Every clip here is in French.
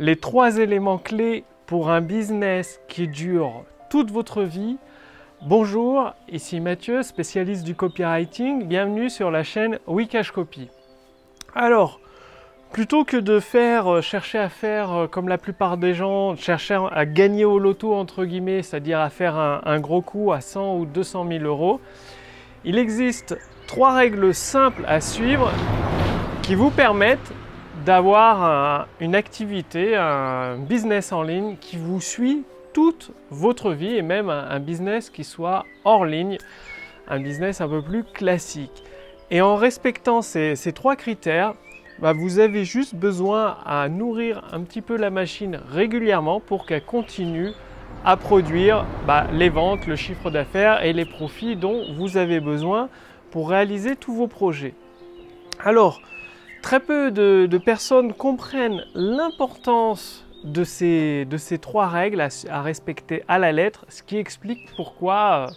les trois éléments clés pour un business qui dure toute votre vie. Bonjour, ici Mathieu, spécialiste du copywriting. Bienvenue sur la chaîne Wikash Copy. Alors, plutôt que de faire euh, chercher à faire euh, comme la plupart des gens, chercher à gagner au loto entre guillemets, c'est-à-dire à faire un, un, gros coup à 100 ou 200 000 euros, il existe trois règles simples à suivre qui vous permettent d'avoir une activité, un business en ligne qui vous suit toute votre vie et même un, business qui soit hors ligne, un business un peu plus classique. Et en respectant ces, trois critères, bah, vous avez juste besoin à nourrir un petit peu la machine régulièrement pour qu'elle continue à produire bah, les ventes, le chiffre d'affaires et les profits dont vous avez besoin pour réaliser tous vos projets. Alors, Très peu de, personnes comprennent l'importance de ces, trois règles à, respecter à la lettre, ce qui explique pourquoi euh,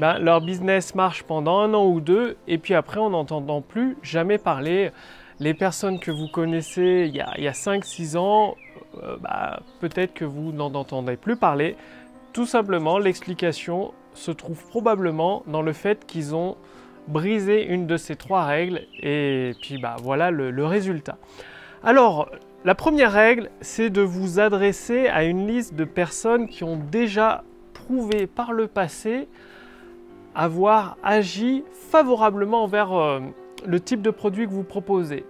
ben, leur business marche pendant un an ou deux et puis après on n'entend plus jamais parler. Les personnes que vous connaissez il y a, 5-6 ans, euh, bah, peut-être que vous n'en entendez plus parler. Tout simplement, l'explication se trouve probablement dans le fait qu'ils ont briser une de ces trois règles et puis bah voilà le, résultat. Alors la première règle c'est de vous adresser à une liste de personnes qui ont déjà prouvé par le passé avoir agi favorablement envers euh, le type de produit que vous proposez.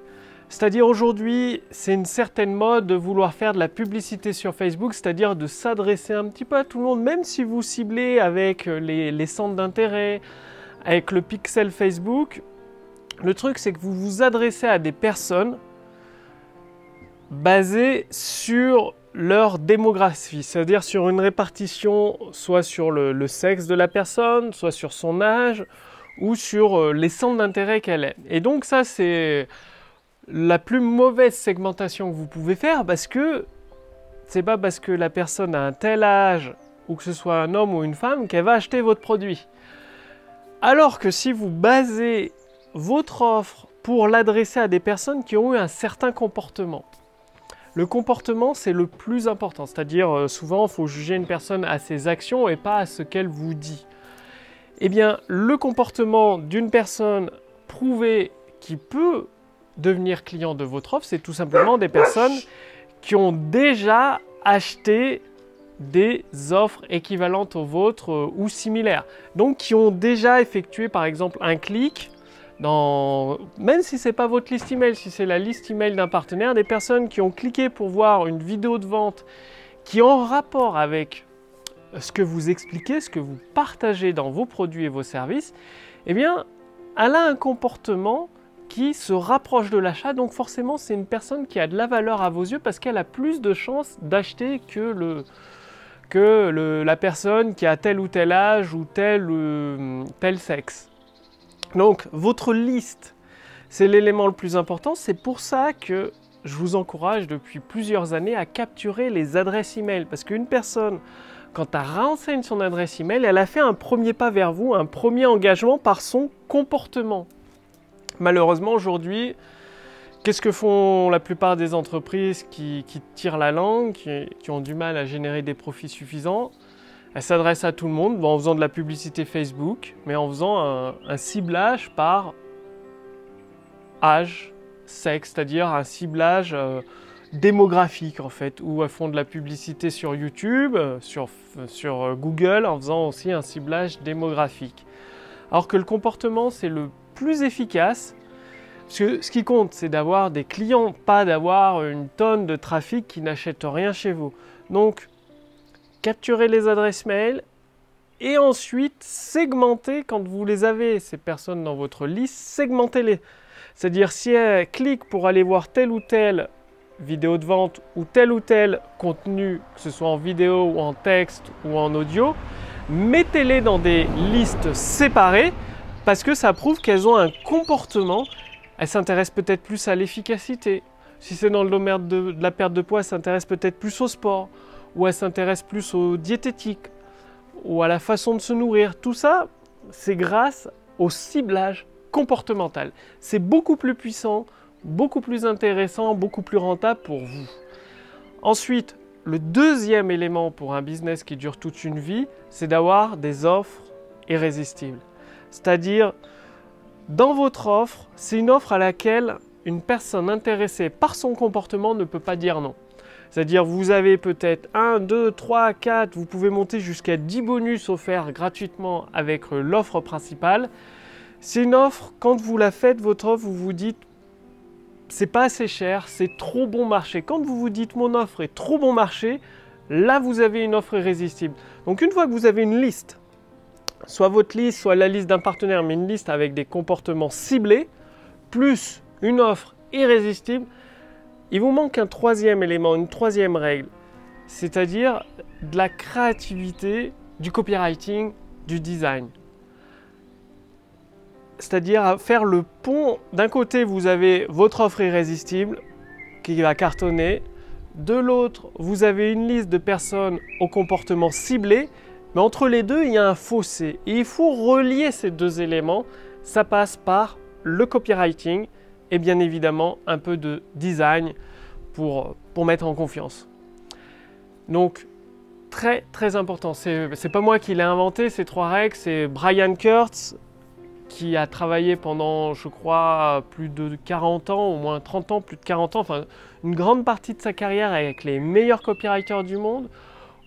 C'est-à-dire aujourd'hui, c'est une certaine mode de vouloir faire de la publicité sur Facebook, c'est-à-dire de s'adresser un petit peu à tout le monde, même si vous ciblez avec les, les centres d'intérêt, avec le pixel Facebook, le truc c'est que vous vous adressez à des personnes basées sur leur démographie, c'est-à-dire sur une répartition soit sur le, sexe de la personne, soit sur son âge, ou sur euh, les centres d'intérêt qu'elle est. Et donc ça c'est la plus mauvaise segmentation que vous pouvez faire parce que c'est pas parce que la personne a un tel âge ou que ce soit un homme ou une femme qu'elle va acheter votre produit. Alors que si vous basez votre offre pour l'adresser à des personnes qui ont eu un certain comportement, le comportement c'est le plus important, c'est-à-dire euh, souvent il faut juger une personne à ses actions et pas à ce qu'elle vous dit. Eh bien, le comportement d'une personne prouvée qui peut devenir client de votre offre, c'est tout simplement des personnes qui ont déjà acheté des offres équivalentes aux vôtres euh, ou similaires. Donc qui ont déjà effectué par exemple un clic dans, même si ce n'est pas votre liste email, si c'est la liste email d'un partenaire, des personnes qui ont cliqué pour voir une vidéo de vente qui est en rapport avec ce que vous expliquez, ce que vous partagez dans vos produits et vos services, eh bien, elle a un comportement qui se rapproche de l'achat, donc forcément c'est une personne qui a de la valeur à vos yeux parce qu'elle a plus de chances d'acheter que le, que la personne qui a tel ou tel âge ou tel, euh, tel sexe. Donc votre liste, c'est l'élément le plus important. C'est pour ça que je vous encourage depuis plusieurs années à capturer les adresses email. Parce qu'une personne, quand elle renseigne son adresse email, elle a fait un premier pas vers vous, un premier engagement par son comportement. Malheureusement aujourd'hui, Qu'est-ce que font la plupart des entreprises qui, tirent la langue, qui, ont du mal à générer des profits suffisants? Elles s'adressent à tout le monde en faisant de la publicité Facebook, mais en faisant un, ciblage par âge, sexe, c'est-à-dire un ciblage euh, démographique en fait, où elles font de la publicité sur YouTube, sur, sur euh, Google, en faisant aussi un ciblage démographique. Alors que le comportement, c'est le plus efficace ce qui compte, c'est d'avoir des clients, pas d'avoir une tonne de trafic qui n'achète rien chez vous. Donc, capturez les adresses mail et ensuite segmentez quand vous les avez, ces personnes dans votre liste, segmentez-les. C'est-à-dire si elles cliquent pour aller voir telle ou telle vidéo de vente ou tel ou tel contenu, que ce soit en vidéo ou en texte ou en audio, mettez-les dans des listes séparées parce que ça prouve qu'elles ont un comportement elle s'intéresse peut-être plus à l'efficacité. Si c'est dans le domaine de, la perte de poids, elle s'intéresse peut-être plus au sport, ou elle s'intéresse plus aux diététiques, ou à la façon de se nourrir. Tout ça, c'est grâce au ciblage comportemental. C'est beaucoup plus puissant, beaucoup plus intéressant, beaucoup plus rentable pour vous. Ensuite, le deuxième élément pour un business qui dure toute une vie, c'est d'avoir des offres irrésistibles. C'est-à-dire, dans votre offre, c'est une offre à laquelle une personne intéressée par son comportement ne peut pas dire non. C'est-à-dire vous avez peut-être 1, 2, 3, 4, vous pouvez monter jusqu'à 10 bonus offerts gratuitement avec l'offre principale. C'est une offre, quand vous la faites, votre offre, vous vous dites c'est pas assez cher, c'est trop bon marché. Quand vous vous dites mon offre est trop bon marché, là vous avez une offre irrésistible. Donc une fois que vous avez une liste, soit votre liste, soit la liste d'un partenaire, mais une liste avec des comportements ciblés, plus une offre irrésistible, il vous manque un troisième élément, une troisième règle, c'est-à-dire de la créativité, du copywriting, du design. C'est-à-dire faire le pont, d'un côté vous avez votre offre irrésistible qui va cartonner, de l'autre vous avez une liste de personnes au comportement ciblé, mais entre les deux il y a un fossé. Et il faut relier ces deux éléments, ça passe par le copywriting et bien évidemment un peu de design pour, pour mettre en confiance. Donc très très important, c'est pas moi qui l'ai inventé ces trois règles, c'est Brian Kurtz qui a travaillé pendant je crois plus de 40 ans, au moins 30 ans, plus de 40 ans, enfin une grande partie de sa carrière avec les meilleurs copywriters du monde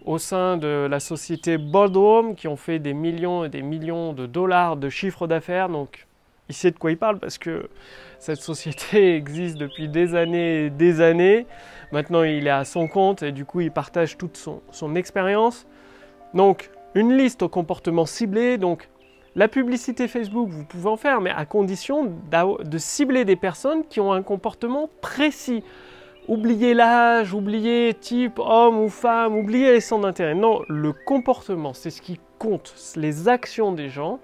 au sein de la société Boldrome qui ont fait des millions et des millions de dollars de chiffre d'affaires. Donc il sait de quoi il parle parce que cette société existe depuis des années et des années. Maintenant, il est à son compte et du coup, il partage toute son, expérience. Donc, une liste au comportement ciblé. Donc, la publicité Facebook, vous pouvez en faire, mais à condition de cibler des personnes qui ont un comportement précis. Oubliez l'âge, oubliez type homme ou femme, oubliez les centres d'intérêt. Non, le comportement, c'est ce qui compte, les actions des gens.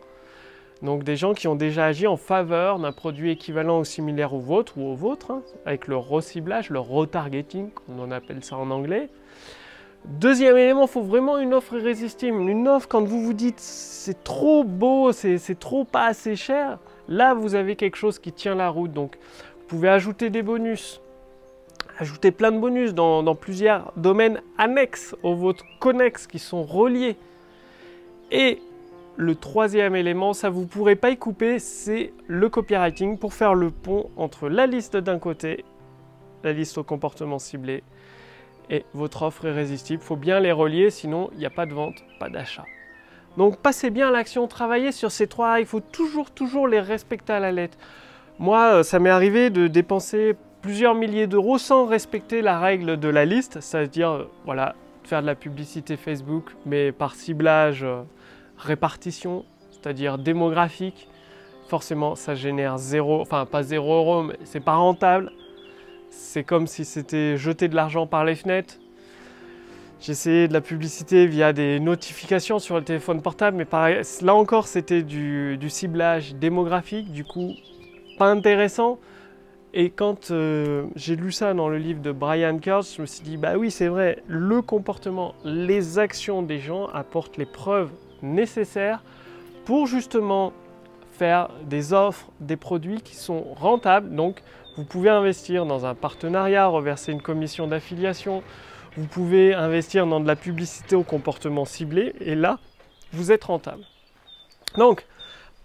Donc des gens qui ont déjà agi en faveur d'un produit équivalent ou similaire au vôtre ou au vôtre, hein, avec le reciblage, le retargeting, on appelle ça en anglais. Deuxième élément, il faut vraiment une offre irrésistible. Une offre, quand vous vous dites c'est trop beau, c'est trop pas assez cher, là vous avez quelque chose qui tient la route. Donc vous pouvez ajouter des bonus, ajouter plein de bonus dans, plusieurs domaines annexes aux vôtres connexes qui sont reliés. Et le troisième élément, ça vous pourrez pas y couper, c'est le copywriting pour faire le pont entre la liste d'un côté, la liste au comportement ciblé, et votre offre irrésistible. Il faut bien les relier, sinon il n'y a pas de vente, pas d'achat. Donc passez bien à l'action, travaillez sur ces trois, il faut toujours, toujours les respecter à la lettre. Moi, euh, ça m'est arrivé de dépenser plusieurs milliers d'euros sans respecter la règle de la liste, c'est-à-dire, euh, voilà, faire de la publicité Facebook, mais par ciblage euh, répartition, c'est-à-dire démographique, forcément ça génère zéro, enfin pas zéro euro, mais c'est pas rentable. C'est comme si c'était jeter de l'argent par les fenêtres. J'ai essayé de la publicité via des notifications sur le téléphone portable, mais pareil, là encore c'était du, ciblage démographique, du coup pas intéressant. Et quand euh, j'ai lu ça dans le livre de Brian Kurtz, je me suis dit, bah oui, c'est vrai, le comportement, les actions des gens apportent les preuves nécessaires pour justement faire des offres, des produits qui sont rentables. Donc, vous pouvez investir dans un partenariat, reverser une commission d'affiliation. Vous pouvez investir dans de la publicité au comportement ciblé. Et là, vous êtes rentable. Donc,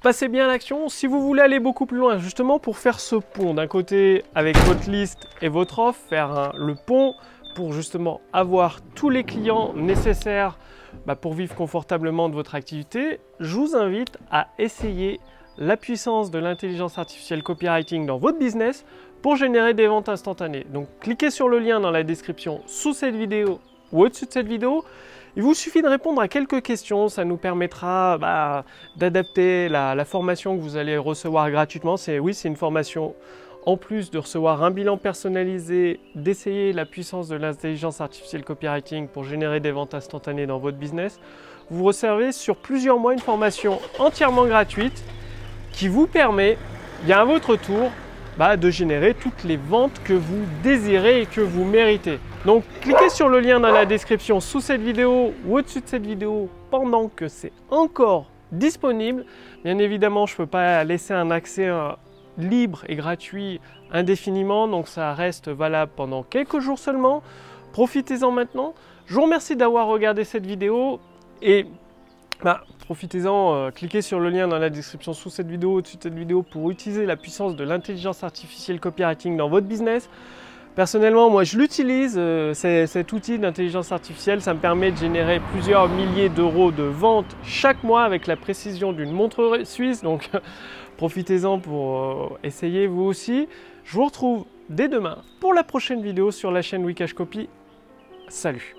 passez bien à l'action. Si vous voulez aller beaucoup plus loin, justement pour faire ce pont d'un côté avec votre liste et votre offre, faire le pont pour justement avoir tous les clients nécessaires bah, pour vivre confortablement de votre activité, je vous invite à essayer la puissance de l'intelligence artificielle copywriting dans votre business pour générer des ventes instantanées. Donc cliquez sur le lien dans la description sous cette vidéo ou au-dessus de cette vidéo. Il vous suffit de répondre à quelques questions, ça nous permettra bah, d'adapter la, formation que vous allez recevoir gratuitement. C'est oui, c'est une formation en plus de recevoir un bilan personnalisé, d'essayer la puissance de l'intelligence artificielle copywriting pour générer des ventes instantanées dans votre business, vous recevez sur plusieurs mois une formation entièrement gratuite qui vous permet, bien à votre tour, bah, de générer toutes les ventes que vous désirez et que vous méritez. Donc cliquez sur le lien dans la description sous cette vidéo ou au-dessus de cette vidéo pendant que c'est encore disponible. Bien évidemment, je ne peux pas laisser un accès libre et gratuit indéfiniment, donc ça reste valable pendant quelques jours seulement. Profitez-en maintenant. Je vous remercie d'avoir regardé cette vidéo et bah, profitez-en, euh, cliquez sur le lien dans la description sous cette vidéo, au-dessus de cette vidéo pour utiliser la puissance de l'intelligence artificielle copywriting dans votre business. Personnellement, moi je l'utilise, euh, cet outil d'intelligence artificielle, ça me permet de générer plusieurs milliers d'euros de ventes chaque mois avec la précision d'une montre suisse, donc profitez-en pour euh, essayer vous aussi. Je vous retrouve dès demain pour la prochaine vidéo sur la chaîne Wikash Copy. Salut